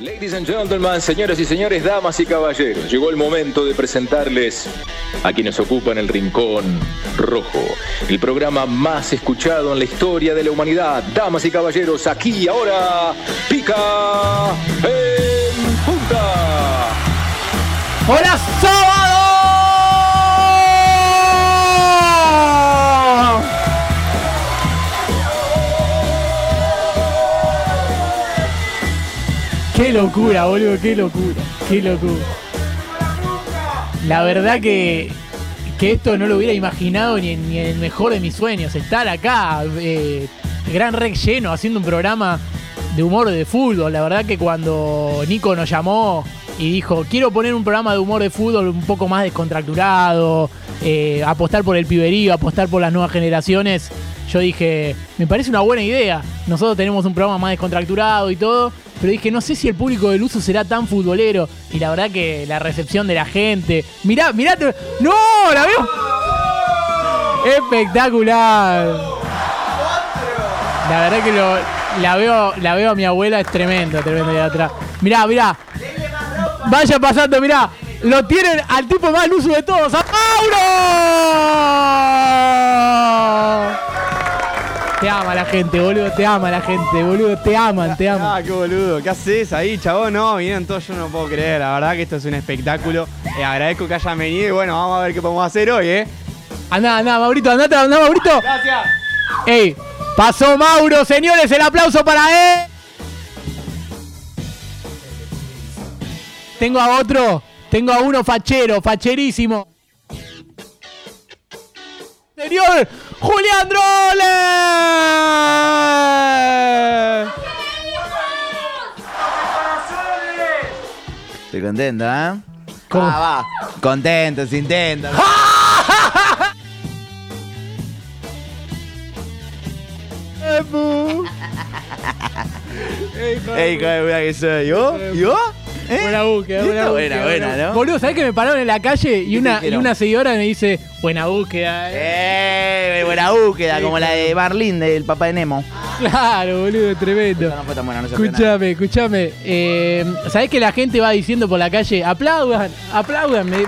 Ladies and gentlemen, señoras y señores, damas y caballeros, llegó el momento de presentarles a quienes ocupan el rincón rojo, el programa más escuchado en la historia de la humanidad. Damas y caballeros, aquí y ahora, pica en punta. ¡Hola, Qué locura, boludo, qué locura, qué locura. La verdad que, que esto no lo hubiera imaginado ni en, ni en el mejor de mis sueños. Estar acá, eh, Gran Rex lleno, haciendo un programa de humor de fútbol. La verdad que cuando Nico nos llamó y dijo, quiero poner un programa de humor de fútbol un poco más descontracturado, eh, apostar por el piberío, apostar por las nuevas generaciones, yo dije, me parece una buena idea. Nosotros tenemos un programa más descontracturado y todo, pero dije, no sé si el público del uso será tan futbolero. Y la verdad que la recepción de la gente. Mirá, mirá, ¡No! ¡La veo! Espectacular. La verdad que la veo, la veo a mi abuela, es tremendo, tremendo de atrás. Mirá, mirá. Vaya pasando, mirá. Lo tienen al tipo más luso de todos, ¡a Mauro! Te ama la gente, boludo, te ama la gente, boludo, te aman, te aman. Ah, qué boludo. ¿Qué haces ahí, chabón? No, vinieron todos, yo no puedo creer. La verdad que esto es un espectáculo. Eh, agradezco que hayan venido y bueno, vamos a ver qué podemos hacer hoy, ¿eh? Andá, andá, Maurito, andate, andá, Maurito. Gracias. ¡Ey! Pasó Mauro, señores, el aplauso para él. Tengo a otro, tengo a uno fachero, facherísimo. Señor Julián Drole. Estoy contento, ¿eh? ¿Cómo? Ah, va. Contento, sin intento. Ey, hijo de puta que soy. ¿Yo? ¿Yo? ¿Eh? Buena búsqueda, buena buena, búsqueda. buena, ¿no? Boludo, ¿sabés que me pararon en la calle y una, y una seguidora me dice, buena búsqueda? eh"? Eh, buena búsqueda, como la de Marlin del papá de Nemo. Claro, boludo, tremendo. No fue tan buena, no. Escúchame, escúchame. Eh, ¿Sabés que la gente va diciendo por la calle, aplaudan, aplaudan? Me, me-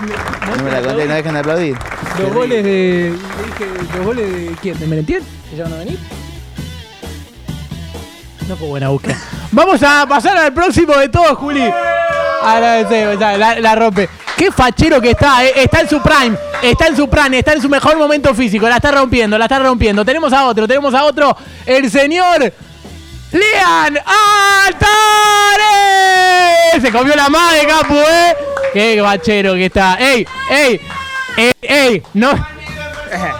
No me la conté, no dejan de aplaudir. los goles de. dije, ¿Los goles de quién? ¿De Merentiel? ¿Que ya van a venir? No fue buena búsqueda. Vamos a pasar al próximo de todos, Juli. Agradecemos, la, la rompe. Qué fachero que está, eh. está en su prime, está en su prime, está en su mejor momento físico, la está rompiendo, la está rompiendo. Tenemos a otro, tenemos a otro, el señor Lean Altares. Se comió la madre, capu, eh. Qué fachero que está. Ey, ey, ey, ey, no,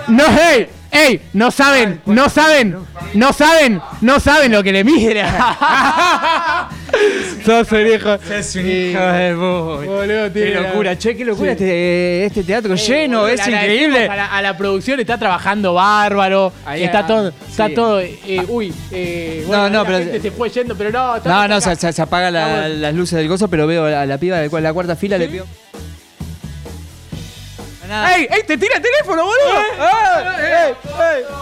no, ey, ey, no saben, no saben, no saben, no saben lo que le mira. Sos un hijo. Es un hijo de. Boludo, tiene Qué la- locura, che, qué locura este, este teatro lleno, es le agradecemos increíble. A la, a la producción está trabajando bárbaro. Ahí, está ah, todo, está sí. todo. eh, uy, eh, bueno, No, no, la pero- gente se fue yendo, pero no. No, no, acá. se, se- se apagan la- Estamos- las luces del gozo, pero veo a la, piba de la cuarta fila, le pido. Nada. ¡Ey, ey! ¡Te tira el teléfono, boludo! ¡Eh!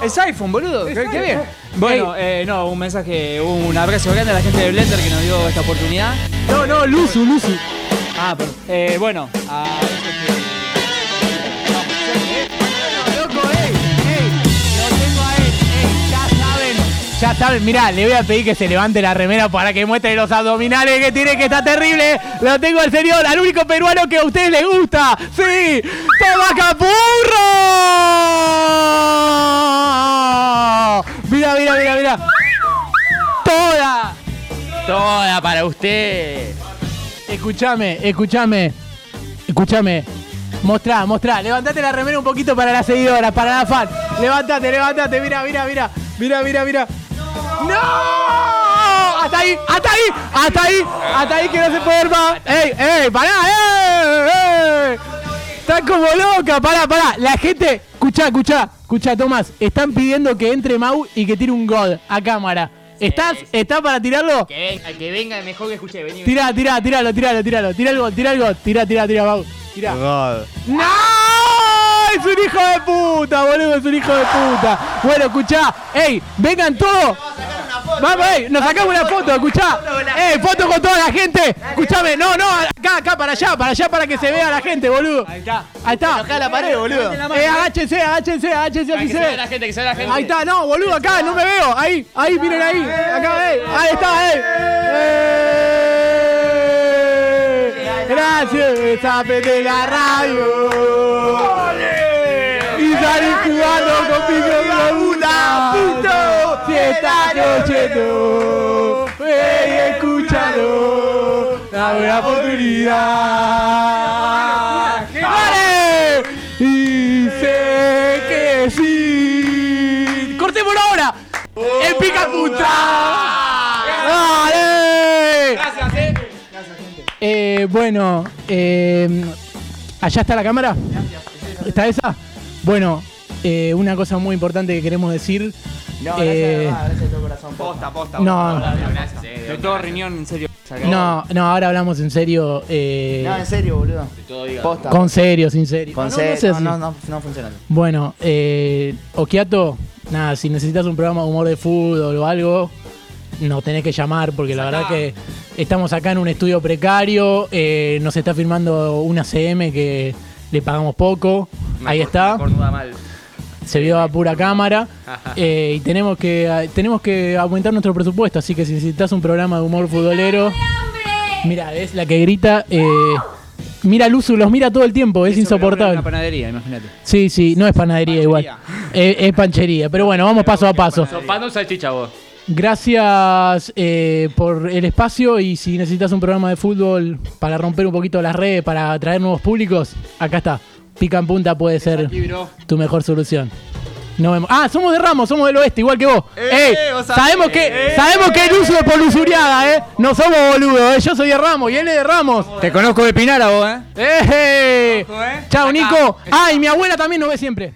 Es iPhone, boludo. Qué, qué bien. Bueno, eh, no, un mensaje, un abrazo grande a la gente de Blender que nos dio esta oportunidad. No, no, Luzu, Luzu. Ah, perdón. Eh, bueno, a Loco, ey, ey, lo tengo a él, ey, ya saben, ya saben, mirá, le voy a pedir que se levante la remera para que muestre los abdominales que tiene, que está terrible. Lo tengo al señor, al único peruano que a ustedes les gusta. ¡Sí! ¡Toma Capurro! Toda para usted. Escúchame, escúchame, escúchame. Mostrá, mostrá. Levantate la remera un poquito para las seguidoras, para la fan. Levántate, levántate. Mira, mira, mira. Mira, mira, mira. ¡No! Hasta ahí, hasta ahí, hasta ahí, hasta ahí que no se puede ver más. ¡Ey, ey! ¡Pará! ¡Ey! ey! Como loca, pará, pará. La gente, escuchá, escuchá, escuchá, Tomás. Están pidiendo que entre Mau y que tire un God a cámara. ¿Estás? ¿Estás para tirarlo? Que venga, que venga, mejor que escuche. Vení, Tirá, tirá, tiralo, tiralo, tiralo. Tira el gol, tira el gol. Tira, tira, tira, Mau. Tirá. ¡No! ¡Es un hijo de puta, boludo! ¡Es un hijo de puta! Bueno, escuchá. ¡Ey! ¡Vengan todos! Vamos, ey, nos sacamos una foto, escuchá. Eh, foto con toda la gente. Escuchame, no, no, acá, acá, para allá, para allá, para que se vea la gente, boludo. Ahí está. Ahí está. Acá la pared, boludo. Eh, agáchense, agáchense, agáchense, se ve. gente, que se vea la gente. Ahí está, no, boludo, acá, no me veo. Ahí, ahí, miren ahí. Acá, eh. Ahí está, eh. Eh. Gracias, Zape de la radio. Y salí jugando con Pico Globula. puto. Si estás oyendo, ven y escúchalo. La buena oportunidad. ¡Vale! Y sé que sí. ¡Cortémoslo ahora! ¡El pica puta! ¡Dale! Gracias, eh. Eh, bueno, eh, ¿allá está la cámara? ¿Está esa? Bueno, eh, una cosa muy importante que queremos decir. No, Eh, gracias, gracias de todo corazón. Posta, posta. No. Gracias, eh. De todo riñón, en serio. No, no, ahora hablamos en serio. eh, No, en serio, boludo. Posta. con serio, sin serio. Con No, no, sé No, no, no, no funciona. Bueno, eh, Okiato, nada, si necesitas un programa de humor de fútbol o algo, nos tenés que llamar porque la verdad que estamos acá en un estudio precario, eh, nos está firmando una CM que le pagamos poco, ahí está, se vio a pura cámara eh, y tenemos que tenemos que aumentar nuestro presupuesto, así que si necesitas un programa de humor futbolero, mira, es la que grita, eh, mira Luzu, los mira todo el tiempo, es insoportable. Una panadería, imagínate. Sí, sí, no es panadería igual. Es, es panchería. Pero bueno, vamos paso a paso. Pan o salchicha vos. Gracias eh, por el espacio y si necesitas un programa de fútbol para romper un poquito las redes, para atraer nuevos públicos, acá está. Pica en punta puede ser tu mejor solución. Nos vemos. Ah, somos de Ramos, somos del oeste, igual que vos. Ey, sabemos que sabemos que el uso es por Lusuriaga, ¿eh? No somos boludos, ¿eh? Yo soy de Ramos y él es de Ramos. Te conozco de Pinara vos, eh. ¡Eh! Eh. Chao. Nico. Ah, y mi abuela también nos ve siempre.